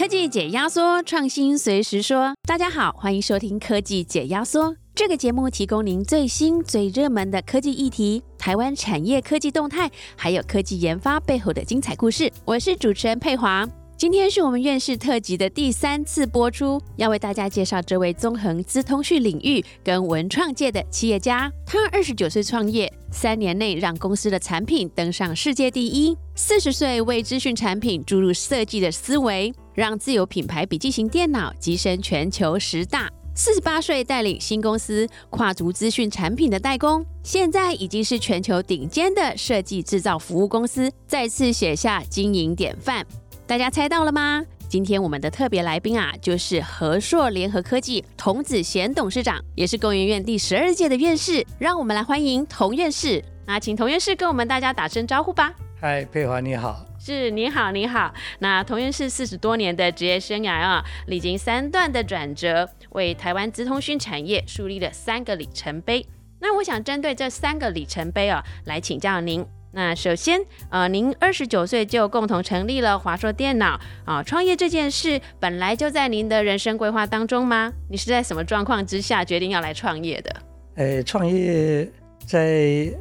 科技解压缩，创新随时说。大家好，欢迎收听科技解压缩。这个节目提供您最新最热门的科技议题、台湾产业科技动态，还有科技研发背后的精彩故事。我是主持人佩华。今天是我们院士特辑的第三次播出，要为大家介绍这位纵横资通讯领域跟文创界的企业家。他二十九岁创业，三年内让公司的产品登上世界第一；四十岁为资讯产品注入设计的思维，让自有品牌笔记型电脑跻身全球十大；四十八岁带领新公司跨足资讯产品的代工，现在已经是全球顶尖的设计制造服务公司，再次写下经营典范。大家猜到了吗？今天我们的特别来宾啊，就是和硕联合科技童子贤董事长，也是工研院第十二届的院士。让我们来欢迎童院士。那请童院士跟我们大家打声招呼吧。嗨，佩华你好。是，你好，你好。那童院士四十多年的职业生涯啊，历经三段的转折，为台湾资通讯产业树立了三个里程碑。那我想针对这三个里程碑啊，来请教您。那首先，呃，您二十九岁就共同成立了华硕电脑啊，创业这件事本来就在您的人生规划当中吗？你是在什么状况之下决定要来创业的？呃，创业在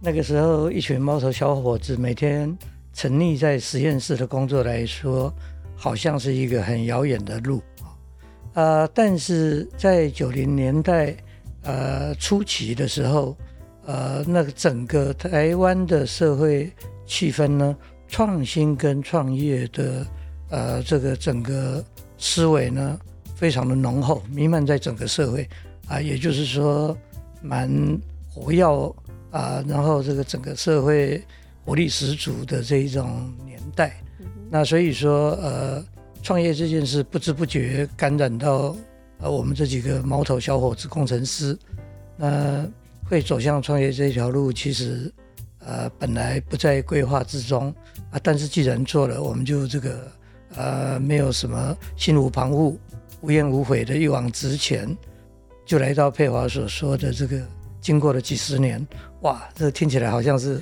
那个时候，一群毛头小伙子每天沉溺在实验室的工作来说，好像是一个很遥远的路啊。呃，但是在九零年代呃初期的时候。呃，那个整个台湾的社会气氛呢，创新跟创业的呃这个整个思维呢，非常的浓厚，弥漫在整个社会啊，也就是说蛮活跃啊，然后这个整个社会活力十足的这一种年代，那所以说呃，创业这件事不知不觉感染到呃我们这几个毛头小伙子工程师，那。会走向创业这条路，其实，呃，本来不在规划之中啊。但是既然做了，我们就这个，呃，没有什么心无旁骛、无怨无悔的一往直前，就来到佩华所说的这个，经过了几十年，哇，这听起来好像是，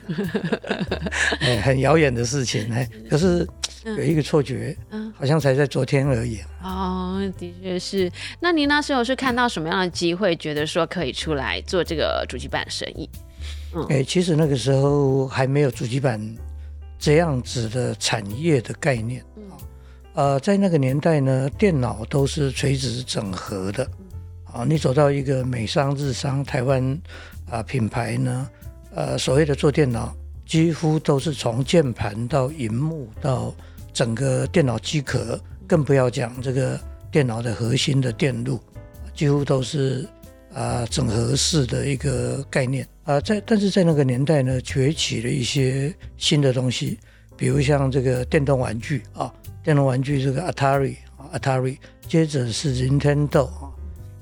哎，很遥远的事情哎。可是。有一个错觉，嗯，好像才在昨天而已。哦，的确是。那您那时候是看到什么样的机会，觉得说可以出来做这个主机板生意？嗯，哎，其实那个时候还没有主机板这样子的产业的概念。嗯，呃，在那个年代呢，电脑都是垂直整合的。啊，你走到一个美商、日商、台湾啊品牌呢，呃，所谓的做电脑，几乎都是从键盘到荧幕到整个电脑机壳，更不要讲这个电脑的核心的电路，几乎都是啊整合式的一个概念啊。在但是在那个年代呢，崛起了一些新的东西，比如像这个电动玩具啊，电动玩具这个 Atari，Atari，接着是 Nintendo 啊，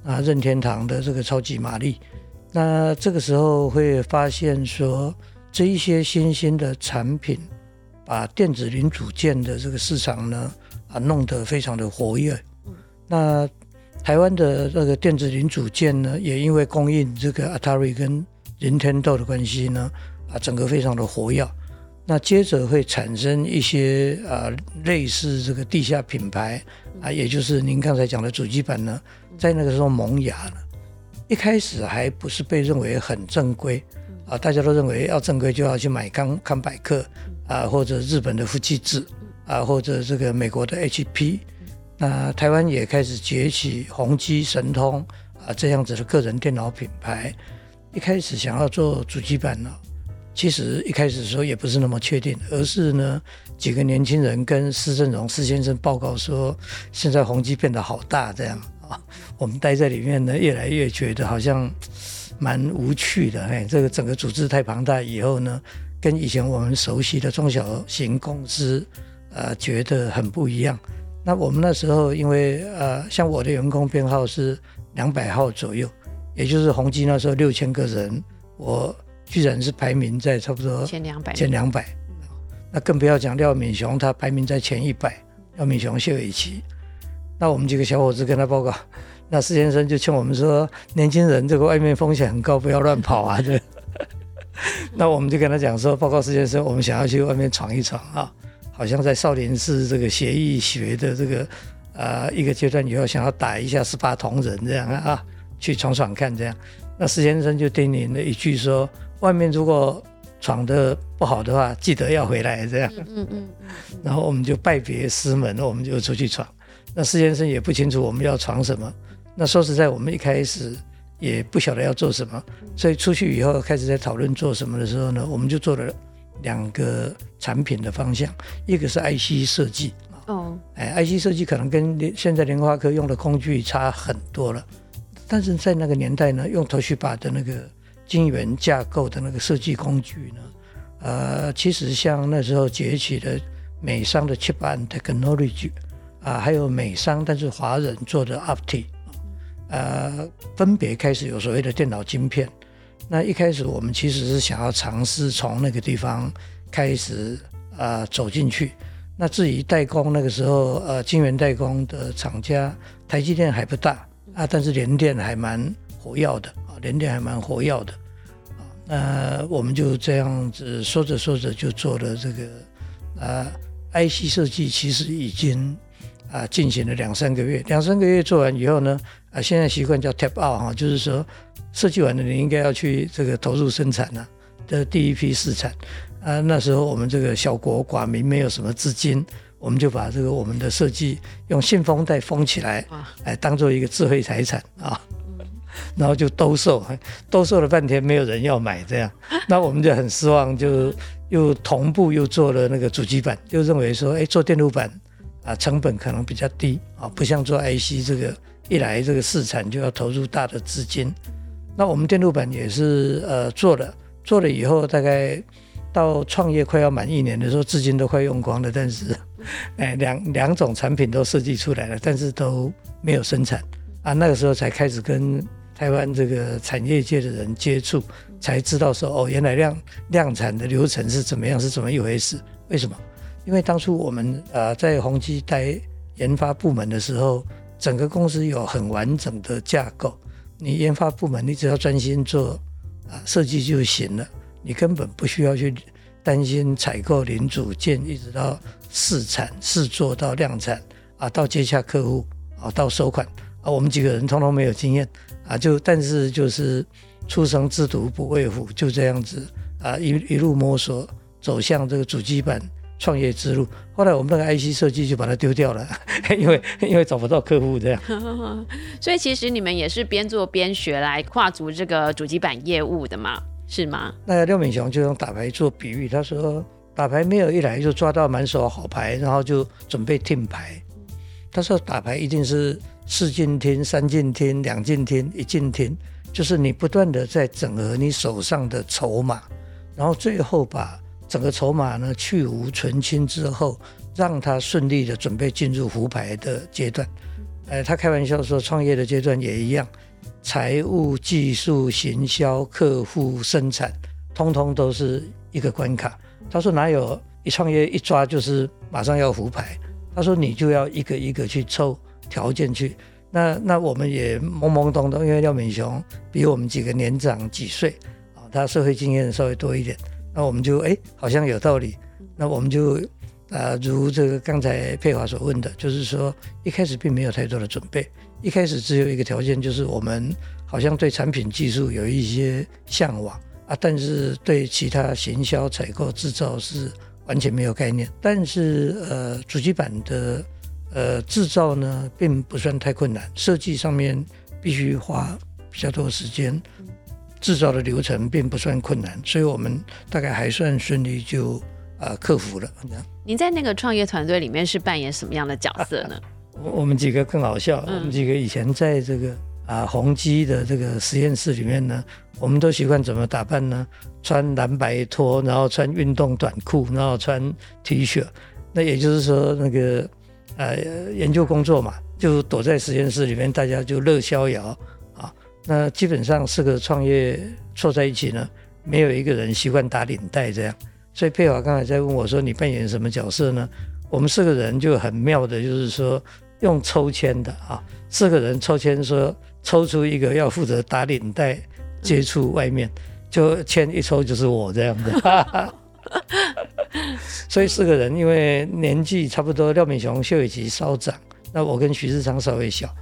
啊任天堂的这个超级玛丽。那这个时候会发现说，这一些新兴的产品。把电子零组件的这个市场呢，啊，弄得非常的活跃。那台湾的这个电子零组件呢，也因为供应这个 Atari 跟 Nintendo 的关系呢，啊，整个非常的活跃。那接着会产生一些啊，类似这个地下品牌啊，也就是您刚才讲的主机板呢，在那个时候萌芽了。一开始还不是被认为很正规啊，大家都认为要正规就要去买康康百克。啊，或者日本的富士智，啊，或者这个美国的 HP，那台湾也开始崛起宏基、神通啊这样子的个人电脑品牌。一开始想要做主机板呢，其实一开始的时候也不是那么确定，而是呢几个年轻人跟施正荣施先生报告说，现在宏基变得好大这样啊，我们待在里面呢，越来越觉得好像蛮无趣的，哎，这个整个组织太庞大以后呢。跟以前我们熟悉的中小型公司，呃，觉得很不一样。那我们那时候，因为呃，像我的员工编号是两百号左右，也就是宏基那时候六千个人，我居然是排名在差不多前两百。前两百，那更不要讲廖敏雄，他排名在前一百。廖敏雄、谢伟奇，那我们几个小伙子跟他报告，那施先生就劝我们说，年轻人这个外面风险很高，不要乱跑啊，这。那我们就跟他讲说，报告施先生，我们想要去外面闯一闯啊，好像在少林寺这个协议学的这个啊一个阶段以后，想要打一下十八铜人这样啊，去闯闯看这样。那施先生就叮咛了一句说：外面如果闯的不好的话，记得要回来这样。嗯嗯嗯。然后我们就拜别师门，我们就出去闯。那施先生也不清楚我们要闯什么。那说实在，我们一开始也不晓得要做什么，所以出去以后开始在讨论做什么的时候呢，我们就做了两个产品的方向，一个是 IC 设计。哦。哎，IC 设计可能跟现在联发科用的工具差很多了，但是在那个年代呢，用头绪把的那个。晶圆架构的那个设计工具呢？呃，其实像那时候崛起的美商的 Chip and Technology 啊，还有美商但是华人做的 Opti，呃，分别开始有所谓的电脑晶片。那一开始我们其实是想要尝试从那个地方开始啊走进去。那至于代工那个时候，呃，晶圆代工的厂家，台积电还不大啊，但是联电还蛮活跃的啊，联电还蛮活跃的。那，我们就这样子说着说着就做了这个啊，IC 设计其实已经啊进行了两三个月，两三个月做完以后呢，啊现在习惯叫 tap out 哈，就是说设计完了你应该要去这个投入生产了的第一批试产。啊，那时候我们这个小国寡民，没有什么资金，我们就把这个我们的设计用信封袋封起来，哎，当做一个智慧财产啊。然后就兜售，兜售了半天没有人要买，这样，那我们就很失望，就又同步又做了那个主机板，就认为说，哎，做电路板啊，成本可能比较低啊，不像做 IC 这个一来这个市场就要投入大的资金。那我们电路板也是呃做了，做了以后大概到创业快要满一年的时候，资金都快用光了，但是 哎两两种产品都设计出来了，但是都没有生产啊，那个时候才开始跟。台湾这个产业界的人接触，才知道说哦，原来量量产的流程是怎么样，是怎么一回事？为什么？因为当初我们呃在宏基待研发部门的时候，整个公司有很完整的架构。你研发部门，你只要专心做啊设计就行了，你根本不需要去担心采购零组件，一直到试产、试做到量产啊，到接洽客户啊，到收款啊，我们几个人通通没有经验。啊，就但是就是初生之犊不畏虎，就这样子啊，一一路摸索走向这个主机板创业之路。后来我们那个 IC 设计就把它丢掉了，因为因为找不到客户这样。所以其实你们也是边做边学来跨足这个主机板业务的嘛，是吗？那廖敏雄就用打牌做比喻，他说打牌没有一来就抓到满手好牌，然后就准备听牌。他说打牌一定是。四进听、三进听、两进听、一进听，就是你不断的在整合你手上的筹码，然后最后把整个筹码呢去无存清之后，让他顺利的准备进入胡牌的阶段。呃，他开玩笑说，创业的阶段也一样，财务、技术、行销、客户、生产，通通都是一个关卡。他说哪有一创业一抓就是马上要胡牌？他说你就要一个一个去抽。条件去，那那我们也懵懵懂懂，因为廖敏雄比我们几个年长几岁啊，他社会经验稍微多一点，那我们就哎好像有道理，那我们就啊如这个刚才佩华所问的，就是说一开始并没有太多的准备，一开始只有一个条件，就是我们好像对产品技术有一些向往。啊，但是对其他行销、采购、制造是完全没有概念，但是呃主机板的。呃，制造呢并不算太困难，设计上面必须花比较多时间，制造的流程并不算困难，所以我们大概还算顺利就啊克服了。您在那个创业团队里面是扮演什么样的角色呢？我 我们几个更好笑，我们几个以前在这个啊宏基的这个实验室里面呢，我们都习惯怎么打扮呢？穿蓝白拖，然后穿运动短裤，然后穿 T 恤。那也就是说那个。呃，研究工作嘛，就躲在实验室里面，大家就乐逍遥啊。那基本上四个创业凑在一起呢，没有一个人习惯打领带这样。所以佩华刚才在问我说：“你扮演什么角色呢？”我们四个人就很妙的，就是说用抽签的啊，四个人抽签说抽出一个要负责打领带、接触外面，就签一抽就是我这样的。所以四个人因为年纪差不多，廖敏雄、谢伟琪稍长，那我跟徐志昌稍微小。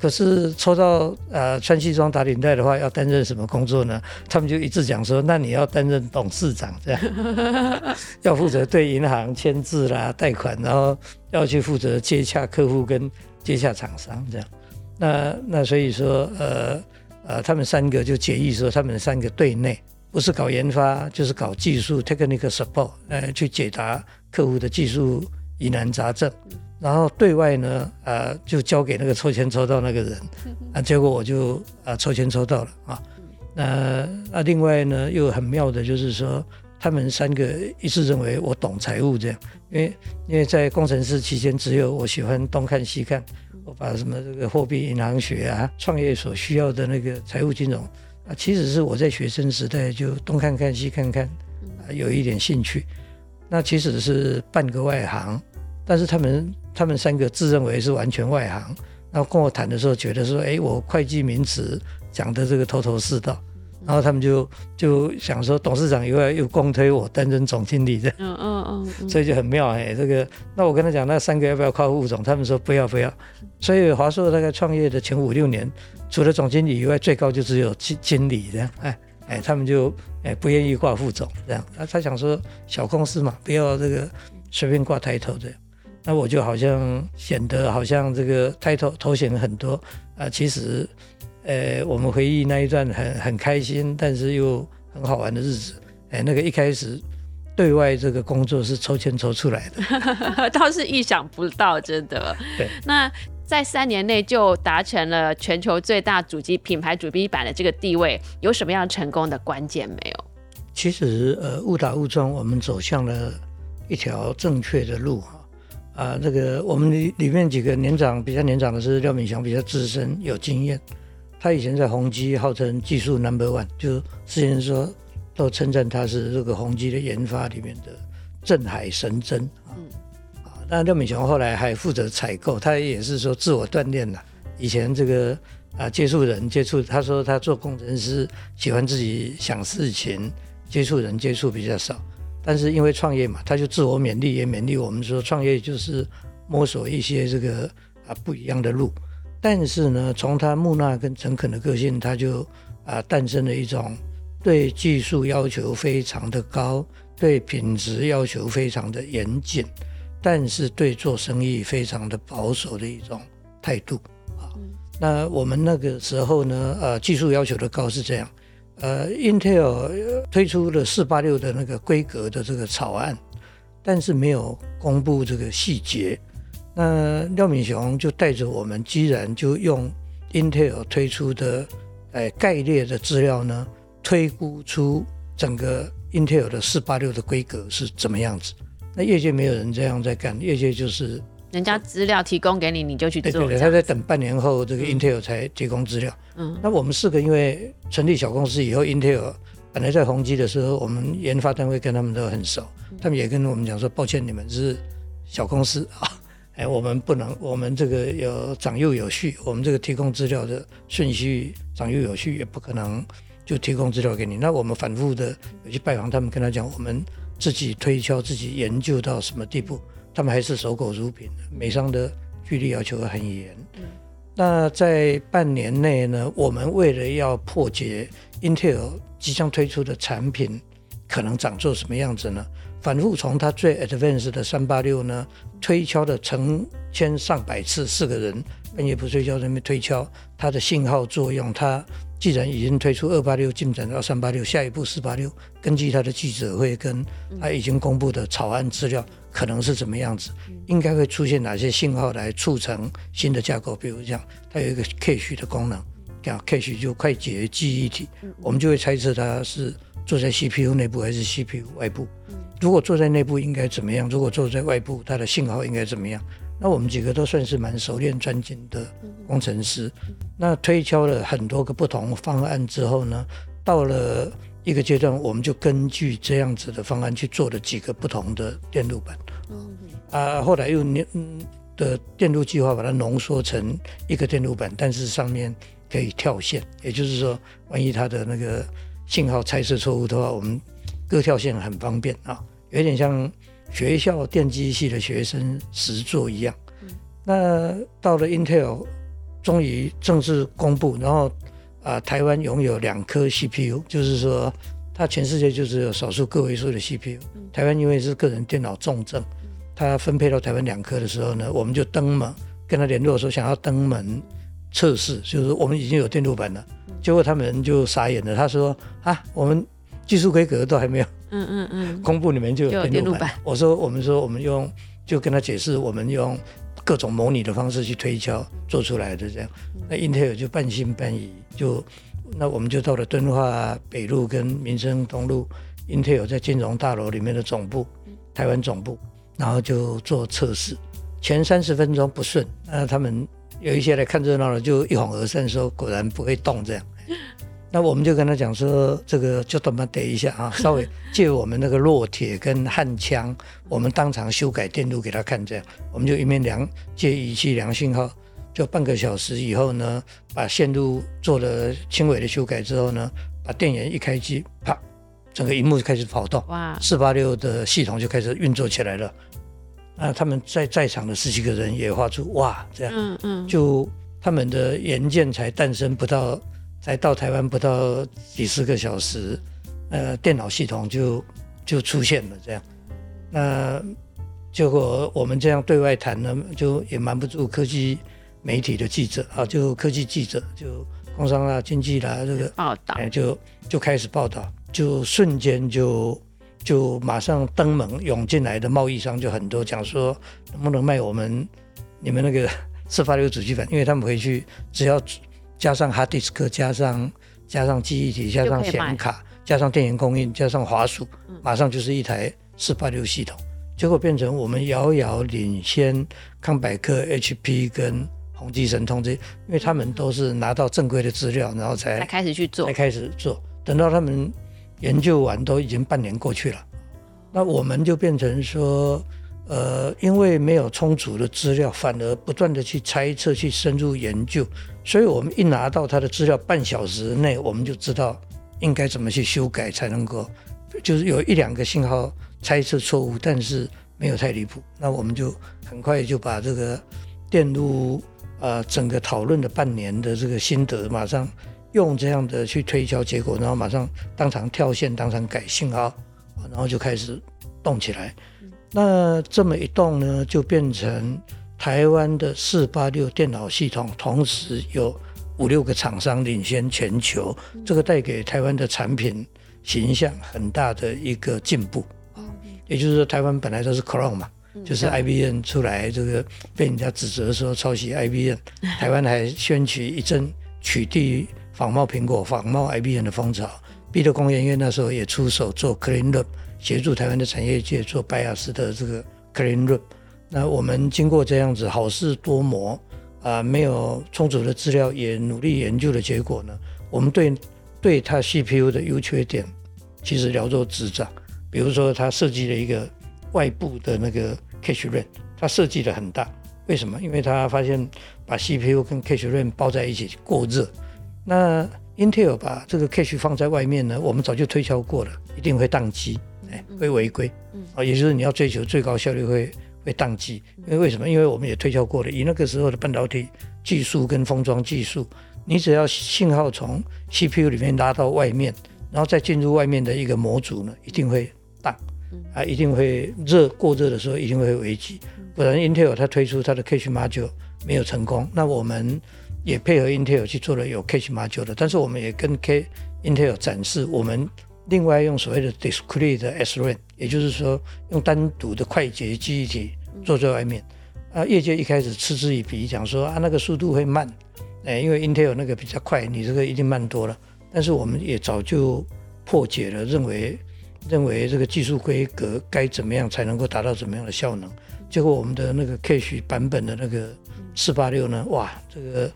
可是抽到呃穿西装打领带的话，要担任什么工作呢？他们就一直讲说，那你要担任董事长这样，要负责对银行签字啦、贷款，然后要去负责接洽客户跟接洽厂商这样。那那所以说呃呃，他们三个就决议说，他们三个对内不是搞研发，就是搞技术 technical support，呃，去解答客户的技术疑难杂症。然后对外呢，呃，就交给那个抽签抽到那个人，啊，结果我就啊抽签抽到了啊，那那另外呢又很妙的就是说，他们三个一致认为我懂财务这样，因为因为在工程师期间只有我喜欢东看西看，我把什么这个货币银行学啊，创业所需要的那个财务金融啊，其实是我在学生时代就东看看西看看，啊，有一点兴趣，那其实是半个外行。但是他们他们三个自认为是完全外行，然后跟我谈的时候，觉得说，哎，我会计名词讲的这个头头是道，然后他们就就想说，董事长以外又公推我担任总经理的，嗯嗯嗯，所以就很妙哎，这个，那我跟他讲，那三个要不要靠副总？他们说不要不要，所以华硕大概创业的前五六年，除了总经理以外，最高就只有经经理这样，哎哎，他们就哎不愿意挂副总这样，那他想说小公司嘛，不要这个随便挂抬头这样。那我就好像显得好像这个抬头头衔很多啊，其实，呃，我们回忆那一段很很开心，但是又很好玩的日子。哎，那个一开始对外这个工作是抽签抽出来的，倒是意想不到，真的。对。那在三年内就达成了全球最大主机品牌主机版的这个地位，有什么样成功的关键没有？其实，呃，误打误撞，我们走向了一条正确的路哈。啊，这个我们里里面几个年长比较年长的是廖敏祥，比较资深有经验。他以前在宏基号称技术 number one，就之前说都称赞他是这个宏基的研发里面的镇海神针啊。啊，那廖敏雄后来还负责采购，他也是说自我锻炼了。以前这个啊接触人接触，他说他做工程师喜欢自己想事情，接触人接触比较少。但是因为创业嘛，他就自我勉励，也勉励我们说，创业就是摸索一些这个啊不一样的路。但是呢，从他木讷跟诚恳的个性，他就啊诞生了一种对技术要求非常的高，对品质要求非常的严谨，但是对做生意非常的保守的一种态度啊。那我们那个时候呢，呃，技术要求的高是这样。呃，Intel 推出了四八六的那个规格的这个草案，但是没有公布这个细节。那廖敏雄就带着我们，居然就用 Intel 推出的哎概列的资料呢，推估出整个 Intel 的四八六的规格是怎么样子。那业界没有人这样在干，业界就是。人家资料提供给你，你就去做。对对，他在等半年后，这个 Intel 才提供资料。嗯，那我们四个因为成立小公司以后，Intel 本来在宏基的时候，我们研发单位跟他们都很熟，他们也跟我们讲说，抱歉，你们是小公司啊，哎，我们不能，我们这个有长幼有序，我们这个提供资料的顺序长幼有序，也不可能就提供资料给你。那我们反复的去拜访他们，跟他讲，我们自己推敲，自己研究到什么地步。他们还是守口如瓶的，美商的距离要求很严。那在半年内呢，我们为了要破解 Intel 即将推出的产品可能长做什么样子呢？反复从它最 advanced 的三八六呢推敲了成千上百次，四个人半夜不睡觉在那边推敲它的信号作用。它既然已经推出二八六，进展到三八六，下一步四八六，根据它的记者会跟它已经公布的草案资料。可能是怎么样子？应该会出现哪些信号来促成新的架构？比如讲，它有一个 cache 的功能，叫 cache 就快捷记忆体，我们就会猜测它是坐在 CPU 内部还是 CPU 外部。如果坐在内部应该怎么样？如果坐在外部，它的信号应该怎么样？那我们几个都算是蛮熟练专精的工程师。那推敲了很多个不同方案之后呢，到了。一个阶段，我们就根据这样子的方案去做了几个不同的电路板，啊，后来又嗯的电路计划把它浓缩成一个电路板，但是上面可以跳线，也就是说，万一它的那个信号猜测错误的话，我们各跳线很方便啊，有点像学校电机系的学生实做一样。那到了 Intel，终于正式公布，然后啊，台湾拥有两颗 CPU，就是说，它全世界就只有少数个位数的 CPU。台湾因为是个人电脑重症，它分配到台湾两颗的时候呢，我们就登门跟他联络说想要登门测试，就是我们已经有电路板了。结果他们就傻眼了，他说啊，我们技术规格都还没有，嗯嗯嗯，公布里面就有电路板。我说我们说我们用，就跟他解释，我们用。各种模拟的方式去推敲做出来的这样，那英特尔就半信半疑，就那我们就到了敦化北路跟民生东路英特尔在金融大楼里面的总部，台湾总部，然后就做测试，前三十分钟不顺，那他们有一些来看热闹的就一哄而散，说果然不会动这样。那我们就跟他讲说，这个就这么等一下啊，稍微借我们那个烙铁跟焊枪，我们当场修改电路给他看，这样我们就一面量借仪器量信号，就半个小时以后呢，把线路做了轻微的修改之后呢，把电源一开机，啪，整个荧幕就开始跑动，哇，四八六的系统就开始运作起来了。那他们在在场的十几个人也发出哇，这样，嗯嗯，就他们的元件才诞生不到。才到台湾不到几十个小时，呃，电脑系统就就出现了这样。那结果我们这样对外谈呢，就也瞒不住科技媒体的记者啊，就科技记者，就工商啦、经济啦这个报道，就就开始报道，就瞬间就就马上登门涌进来的贸易商就很多，讲说能不能卖我们你们那个四八六主机板，因为他们回去只要。加上 hard disk，加上加上记忆体，加上显卡，加上电源供应，加上滑鼠，马上就是一台四八六系统。结果变成我们遥遥领先康柏克、HP 跟宏基神通这些，因为他们都是拿到正规的资料，然后才开始去做，才开始做。等到他们研究完，都已经半年过去了。那我们就变成说。呃，因为没有充足的资料，反而不断的去猜测、去深入研究，所以我们一拿到他的资料，半小时内我们就知道应该怎么去修改才能够，就是有一两个信号猜测错误，但是没有太离谱，那我们就很快就把这个电路呃整个讨论的半年的这个心得，马上用这样的去推敲结果，然后马上当场跳线，当场改信号，然后就开始动起来。那这么一动呢，就变成台湾的四八六电脑系统，同时有五六个厂商领先全球，这个带给台湾的产品形象很大的一个进步啊。也就是说，台湾本来都是 Chrome 嘛，就是 IBM 出来，这个被人家指责说抄袭 IBM，台湾还掀起一阵取缔仿冒苹果、仿冒 IBM 的风潮。毕德工研院那时候也出手做 Clean Room。协助台湾的产业界做拜亚斯的这个 clean room，那我们经过这样子好事多磨啊，没有充足的资料，也努力研究的结果呢，我们对对它 CPU 的优缺点其实了若指掌。比如说，它设计了一个外部的那个 cache RAM，它设计的很大，为什么？因为它发现把 CPU 跟 cache RAM 包在一起过热。那 Intel 把这个 cache 放在外面呢，我们早就推敲过了，一定会宕机。会违规，啊，也就是你要追求最高效率会会宕机，因为为什么？因为我们也推敲过了，以那个时候的半导体技术跟封装技术，你只要信号从 CPU 里面拉到外面，然后再进入外面的一个模组呢，一定会宕，啊，一定会热过热的时候一定会危机。不然 Intel 它推出它的 Cache Module 没有成功，那我们也配合 Intel 去做了有 Cache Module 的，但是我们也跟 K Intel 展示我们。另外用所谓的 discrete SRAM，也就是说用单独的快捷记忆体做在外面，啊，业界一开始嗤之以鼻，讲说啊那个速度会慢，哎，因为 Intel 那个比较快，你这个一定慢多了。但是我们也早就破解了，认为认为这个技术规格该怎么样才能够达到怎么样的效能。结果我们的那个 Cache 版本的那个四八六呢，哇，这个。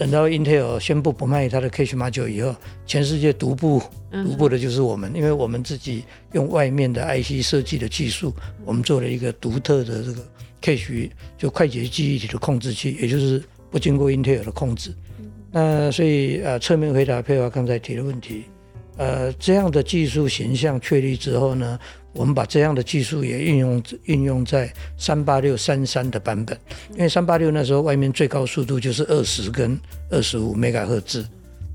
等到 Intel 宣布不卖它的 Cache Module 以后，全世界独步独步的就是我们，因为我们自己用外面的 IC 设计的技术，我们做了一个独特的这个 Cache 就快捷记忆体的控制器，也就是不经过 Intel 的控制。那所以呃，侧面回答佩华刚才提的问题，呃，这样的技术形象确立之后呢，我们把这样的技术也运用运用在三八六三三的版本，因为三八六那时候外面最高速度就是二十跟二十五 mega 赫兹，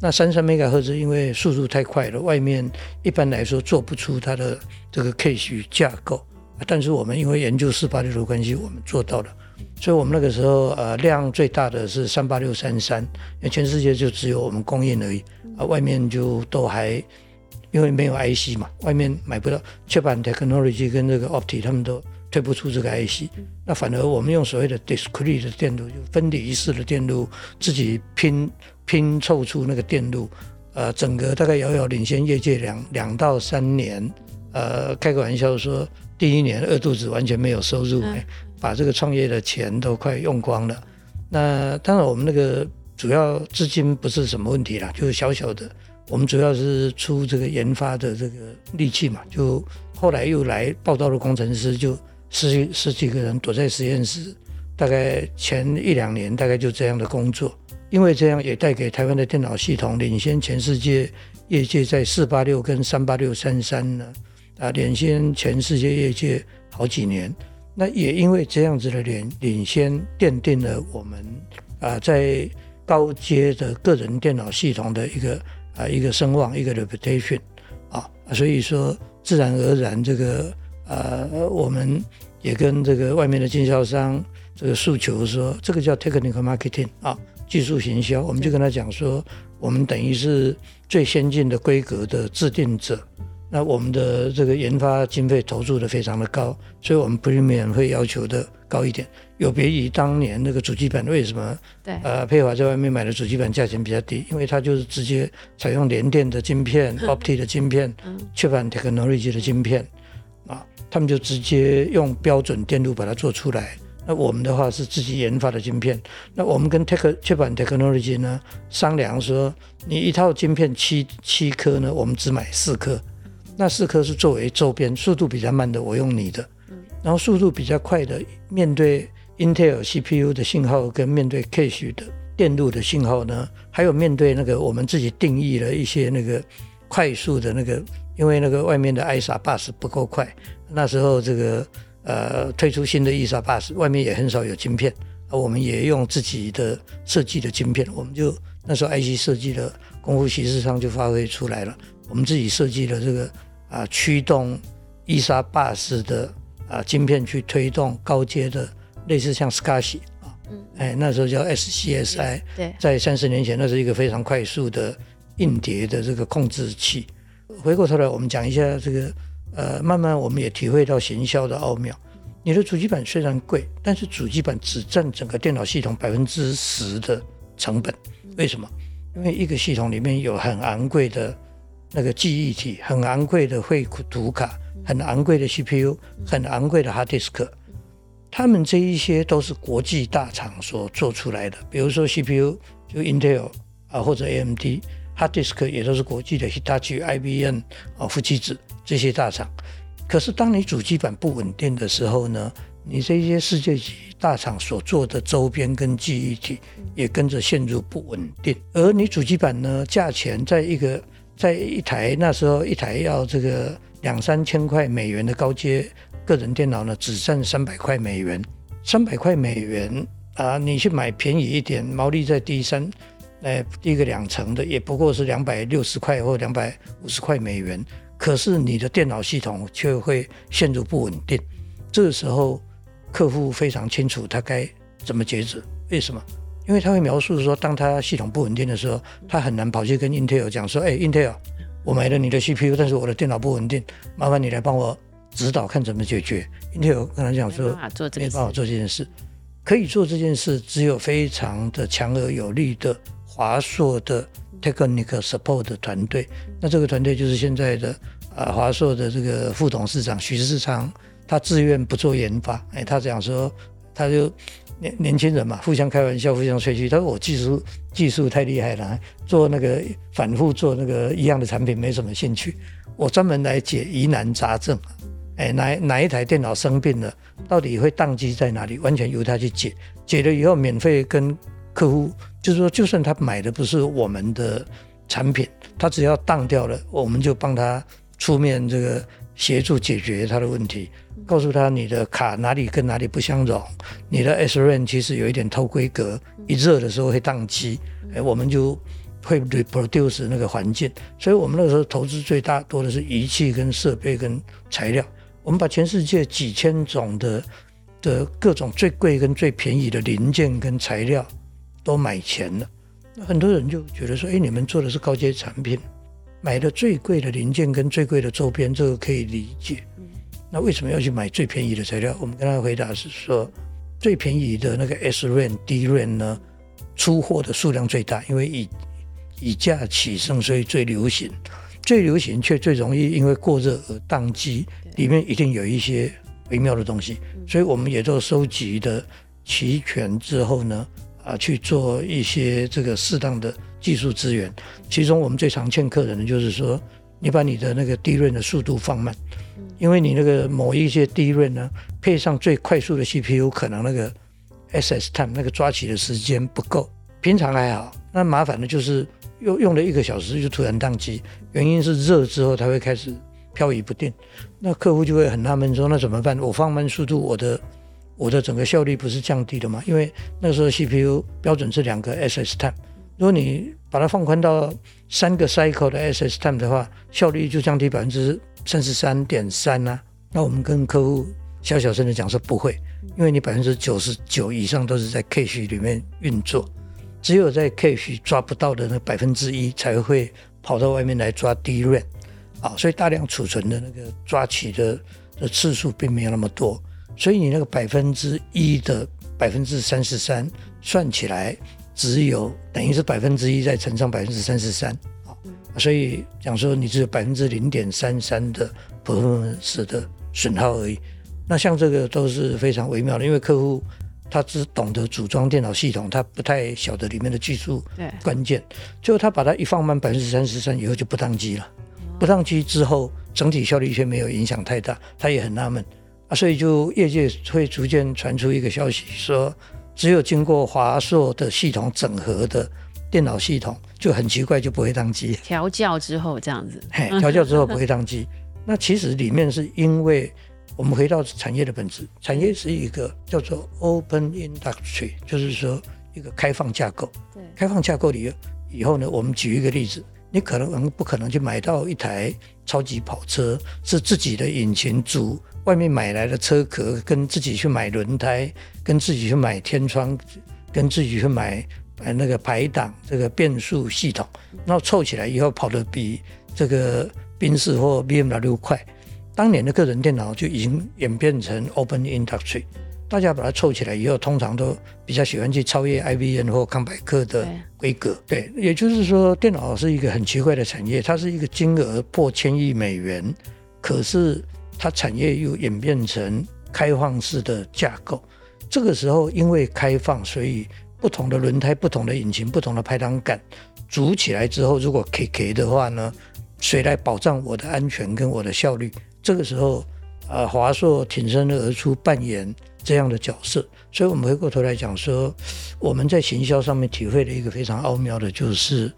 那三三 mega 赫兹因为速度太快了，外面一般来说做不出它的这个 cache 架构，但是我们因为研究四八六的关系，我们做到了。所以，我们那个时候，呃，量最大的是三八六三三，全世界就只有我们供应而已，啊，外面就都还因为没有 IC 嘛，外面买不到。切板 technology 跟这个 Opti 他们都推不出这个 IC，那反而我们用所谓的 discrete 的电路，就分离式的电路，自己拼拼凑出那个电路，呃，整个大概遥遥领先业界两两到三年，呃，开个玩笑说，第一年饿肚子完全没有收入。把这个创业的钱都快用光了，那当然我们那个主要资金不是什么问题啦，就是小小的。我们主要是出这个研发的这个力气嘛，就后来又来报道的工程师，就十十几个人躲在实验室，大概前一两年大概就这样的工作，因为这样也带给台湾的电脑系统领先全世界业界在四八六跟三八六三三呢，啊，领先全世界业界好几年。那也因为这样子的领领先，奠定了我们啊在高阶的个人电脑系统的一个啊一个声望，一个 reputation 啊，所以说自然而然这个呃我们也跟这个外面的经销商这个诉求说，这个叫 technical marketing 啊，技术行销，我们就跟他讲说，我们等于是最先进的规格的制定者。那我们的这个研发经费投入的非常的高，所以我们 premium 会要求的高一点，有别于当年那个主机板为什么？对，呃，佩华在外面买的主机板价钱比较低，因为它就是直接采用联电的晶片、Opti 的晶片、切板 technology 的晶片，啊，他们就直接用标准电路把它做出来。那我们的话是自己研发的晶片，那我们跟 tech 切板 technology 呢商量说，你一套晶片七七颗呢，我们只买四颗。那四颗是作为周边，速度比较慢的我用你的，然后速度比较快的，面对 Intel CPU 的信号跟面对 Cache 的电路的信号呢，还有面对那个我们自己定义了一些那个快速的那个，因为那个外面的 ISA bus 不够快，那时候这个呃推出新的 ISA bus，外面也很少有晶片，啊，我们也用自己的设计的晶片，我们就那时候 IC 设计的功夫其实上就发挥出来了，我们自己设计的这个。啊，驱动伊莎巴式的啊晶片去推动高阶的，类似像 SCSI 啊，哎，那时候叫 SCSI，对，在三十年前，那是一个非常快速的硬碟的这个控制器。回过头来，我们讲一下这个，呃，慢慢我们也体会到行销的奥妙。你的主机板虽然贵，但是主机板只占整个电脑系统百分之十的成本。为什么？因为一个系统里面有很昂贵的。那个记忆体很昂贵的绘图卡，很昂贵的 CPU，很昂贵的 hard disk，他们这一些都是国际大厂所做出来的。比如说 CPU 就 Intel 啊或者 AMD，hard disk 也都是国际的 Hitachi、IBM 啊、富基子这些大厂。可是当你主机板不稳定的时候呢，你这些世界级大厂所做的周边跟记忆体也跟着陷入不稳定。而你主机板呢，价钱在一个在一台那时候，一台要这个两三千块美元的高阶个人电脑呢，只占三百块美元。三百块美元啊，你去买便宜一点，毛利在低三，哎，低个两成的，也不过是两百六十块或两百五十块美元。可是你的电脑系统却会陷入不稳定。这个时候，客户非常清楚他该怎么截止。为什么？因为他会描述说，当他系统不稳定的时候，他很难跑去跟 Intel 讲说：“哎，Intel，我买了你的 CPU，但是我的电脑不稳定，麻烦你来帮我指导看怎么解决。”Intel 跟他讲说：“没办法做这件事，可以做这件事，只有非常的强而有力的华硕的 Technical Support 团队。那这个团队就是现在的啊华硕的这个副董事长许世昌，他自愿不做研发。哎，他讲说，他就。年年轻人嘛，互相开玩笑，互相吹嘘。他说我技术技术太厉害了，做那个反复做那个一样的产品没什么兴趣。我专门来解疑难杂症。哎，哪哪一台电脑生病了，到底会宕机在哪里？完全由他去解。解了以后免费跟客户，就是说，就算他买的不是我们的产品，他只要宕掉了，我们就帮他出面这个协助解决他的问题，告诉他你的卡哪里跟哪里不相容，你的 SRAM 其实有一点偷规格，一热的时候会宕机，哎，我们就会 reproduce 那个环境，所以我们那个时候投资最大多的是仪器跟设备跟材料，我们把全世界几千种的的各种最贵跟最便宜的零件跟材料都买全了，那很多人就觉得说，哎，你们做的是高阶产品。买的最贵的零件跟最贵的周边，这个可以理解。那为什么要去买最便宜的材料？我们跟他回答是说，最便宜的那个 S RAN、D RAN 呢，出货的数量最大，因为以以价取胜，所以最流行。最流行却最容易因为过热而宕机，里面一定有一些微妙的东西。所以我们也都收集的齐全之后呢，啊，去做一些这个适当的。技术资源，其中我们最常劝客人的就是说，你把你的那个低润的速度放慢，因为你那个某一些低润呢，配上最快速的 CPU，可能那个 SS time 那个抓起的时间不够。平常还好，那麻烦的就是用用了一个小时就突然宕机，原因是热之后它会开始漂移不定，那客户就会很纳闷说，那怎么办？我放慢速度，我的我的整个效率不是降低了吗？因为那时候 CPU 标准是两个 SS time。如果你把它放宽到三个 cycle 的 SS time 的话，效率就降低百分之三十三点三啊。那我们跟客户小小声的讲说不会，因为你百分之九十九以上都是在 cache 里面运作，只有在 cache 抓不到的那百分之一才会跑到外面来抓 DRAM 啊。所以大量储存的那个抓取的的次数并没有那么多，所以你那个百分之一的百分之三十三算起来。只有等于是百分之一再乘上百分之三十三啊，所以讲说你只有百分之零点三三的 performance 的损耗而已。那像这个都是非常微妙的，因为客户他只懂得组装电脑系统，他不太晓得里面的技术关键。最后他把它一放慢百分之三十三以后就不宕机了，不上机之后整体效率却没有影响太大，他也很纳闷啊，所以就业界会逐渐传出一个消息说。只有经过华硕的系统整合的电脑系统，就很奇怪就不会宕机。调教之后这样子，嘿，调教之后不会宕机。那其实里面是因为我们回到产业的本质，产业是一个叫做 open industry，就是说一个开放架构。对，开放架构里以后呢，我们举一个例子，你可能不可能去买到一台超级跑车，是自己的引擎组。外面买来的车壳，跟自己去买轮胎，跟自己去买天窗，跟自己去买呃那个排挡这个变速系统，那凑起来以后跑得比这个宾士或 BMW 快。当年的个人电脑就已经演变成 Open Industry，大家把它凑起来以后，通常都比较喜欢去超越 IBM 或康柏克的规格。对，也就是说，电脑是一个很奇怪的产业，它是一个金额破千亿美元，可是。它产业又演变成开放式的架构，这个时候因为开放，所以不同的轮胎、不同的引擎、不同的排挡杆组起来之后，如果 K K 的话呢，谁来保障我的安全跟我的效率？这个时候，呃，华硕挺身而出，扮演这样的角色。所以，我们回过头来讲说，我们在行销上面体会了一个非常奥妙的，就是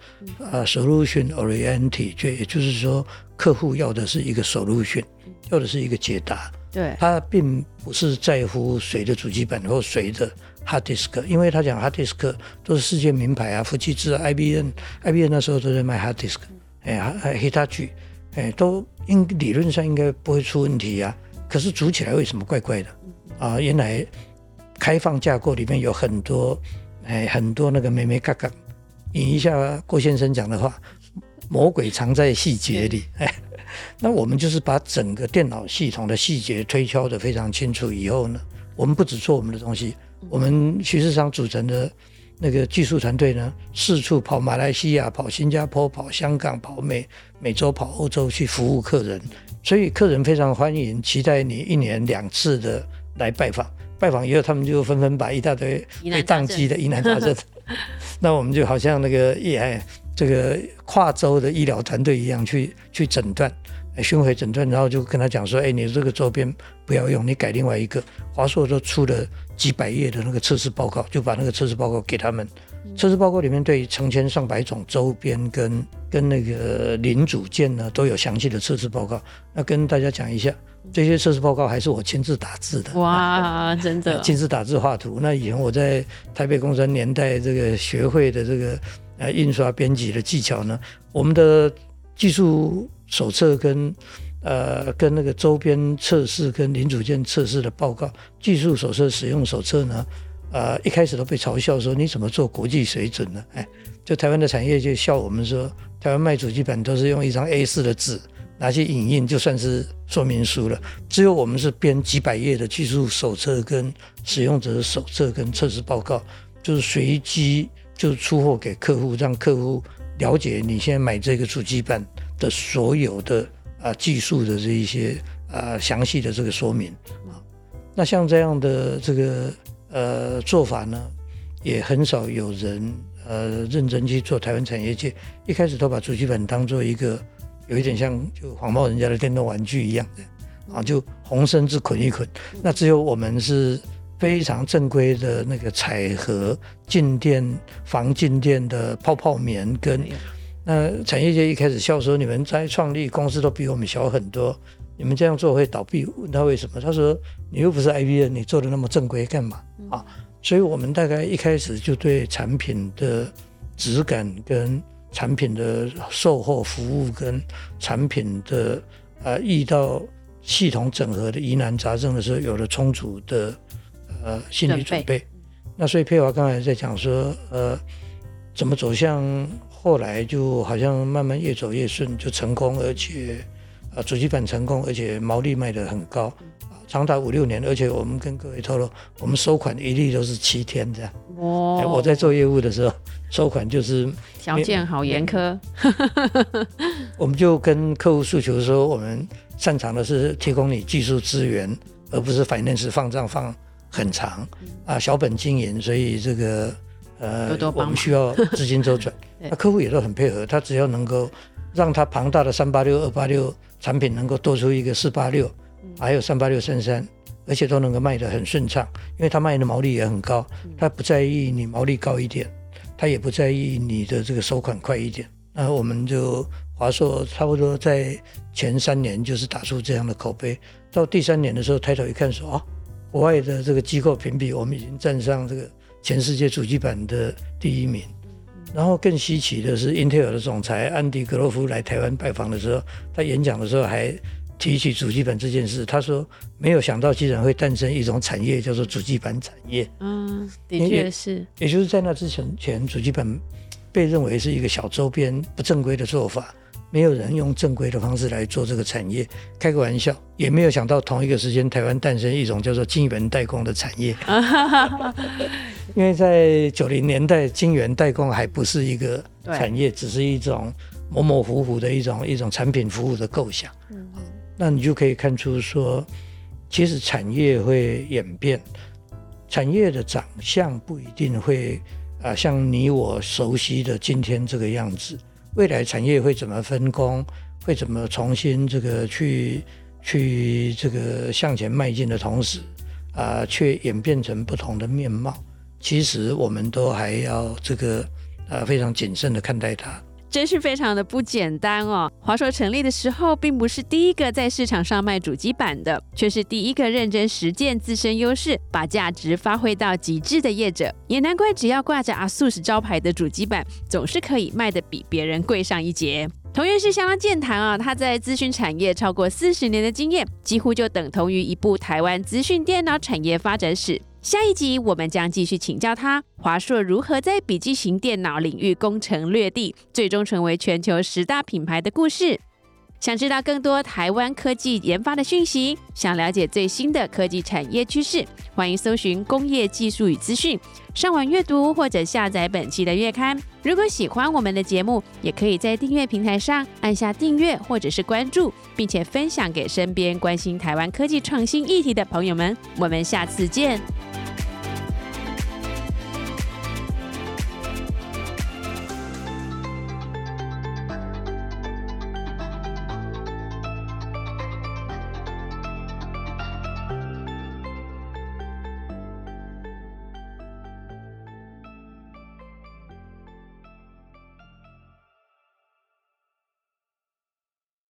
啊，solution oriented，就也就是说，客户要的是一个 solution。要的是一个解答，对，他并不是在乎谁的主机板或谁的 hard disk，因为他讲 hard disk 都是世界名牌啊，福奇兹、IBM，IBM 那时候都在卖 hard disk，哎，还 Hitachi，哎，都应理论上应该不会出问题啊。可是组起来为什么怪怪的？啊，原来开放架构里面有很多，哎，很多那个美美嘎嘎。引一下郭先生讲的话，魔鬼藏在细节里，哎。那我们就是把整个电脑系统的细节推敲的非常清楚以后呢，我们不只做我们的东西，我们徐世昌组成的那个技术团队呢，四处跑马来西亚、跑新加坡、跑香港、跑美美洲、跑欧洲去服务客人，所以客人非常欢迎，期待你一年两次的来拜访。拜访以后，他们就纷纷把一大堆被宕机的疑难杂症，那我们就好像那个也。这个跨州的医疗团队一样去去诊断，巡回诊断，然后就跟他讲说：“哎，你这个周边不要用，你改另外一个。”华硕都出了几百页的那个测试报告，就把那个测试报告给他们，测试报告里面对成千上百种周边跟跟那个零组件呢都有详细的测试报告。那跟大家讲一下，这些测试报告还是我亲自打字的。哇，真的 亲自打字画图。那以前我在台北工专年代这个学会的这个呃印刷编辑的技巧呢，我们的技术手册跟呃跟那个周边测试跟零组件测试的报告，技术手册使用手册呢。呃，一开始都被嘲笑说你怎么做国际水准呢？哎，就台湾的产业就笑我们说，台湾卖主机板都是用一张 A4 的纸拿去影印，就算是说明书了。只有我们是编几百页的技术手册、跟使用者手册、跟测试报告，就是随机就出货给客户，让客户了解你现在买这个主机板的所有的啊技术的这一些啊详细的这个说明啊。那像这样的这个。呃，做法呢，也很少有人呃认真去做。台湾产业界一开始都把主机板当做一个有一点像就仿冒人家的电动玩具一样的啊，就红绳子捆一捆。那只有我们是非常正规的那个彩盒静电防静电的泡泡棉跟那产业界一开始笑说你们在创立公司都比我们小很多，你们这样做会倒闭。问他为什么？他说你又不是 IBM，你做的那么正规干嘛？啊，所以我们大概一开始就对产品的质感、跟产品的售后服务、跟产品的啊遇到系统整合的疑难杂症的时候，有了充足的呃心理准备。那所以佩华刚才在讲说，呃，怎么走向后来就好像慢慢越走越顺，就成功，而且呃主机板成功，而且毛利卖得很高。长达五六年，而且我们跟各位透露，我们收款一律都是七天这样。哦，我在做业务的时候，收款就是条件好严苛。我们就跟客户诉求说，我们擅长的是提供你技术资源，而不是反正是放账放很长啊，小本经营，所以这个呃，我们需要资金周转。那客户也都很配合，他只要能够让它庞大的三八六、二八六产品能够多出一个四八六。还有三八六三三，而且都能够卖得很顺畅，因为它卖的毛利也很高，它不在意你毛利高一点，它也不在意你的这个收款快一点。那我们就华硕差不多在前三年就是打出这样的口碑，到第三年的时候抬头一看说啊，国外的这个机构评比，我们已经站上这个全世界主机板的第一名。然后更稀奇的是，英特尔的总裁安迪格罗夫来台湾拜访的时候，他演讲的时候还。提起主机板这件事，他说没有想到竟然会诞生一种产业，叫做主机板产业。嗯，的确是。也就是在那之前，前主机板被认为是一个小周边、不正规的做法，没有人用正规的方式来做这个产业。开个玩笑，也没有想到同一个时间，台湾诞生一种叫做晶圆代工的产业。因为在九零年代，晶圆代工还不是一个产业，只是一种模模糊糊的一种一种产品服务的构想。嗯。那你就可以看出说，其实产业会演变，产业的长相不一定会啊像你我熟悉的今天这个样子。未来产业会怎么分工，会怎么重新这个去去这个向前迈进的同时，啊，却演变成不同的面貌。其实我们都还要这个啊非常谨慎的看待它。真是非常的不简单哦！华硕成立的时候，并不是第一个在市场上卖主机板的，却是第一个认真实践自身优势，把价值发挥到极致的业者。也难怪，只要挂着阿素斯招牌的主机板，总是可以卖得比别人贵上一截。同样是相当健谈啊！他在资讯产业超过四十年的经验，几乎就等同于一部台湾资讯电脑产业发展史。下一集我们将继续请教他，华硕如何在笔记型电脑领域攻城略地，最终成为全球十大品牌的故事。想知道更多台湾科技研发的讯息，想了解最新的科技产业趋势，欢迎搜寻工业技术与资讯，上网阅读或者下载本期的月刊。如果喜欢我们的节目，也可以在订阅平台上按下订阅或者是关注，并且分享给身边关心台湾科技创新议题的朋友们。我们下次见。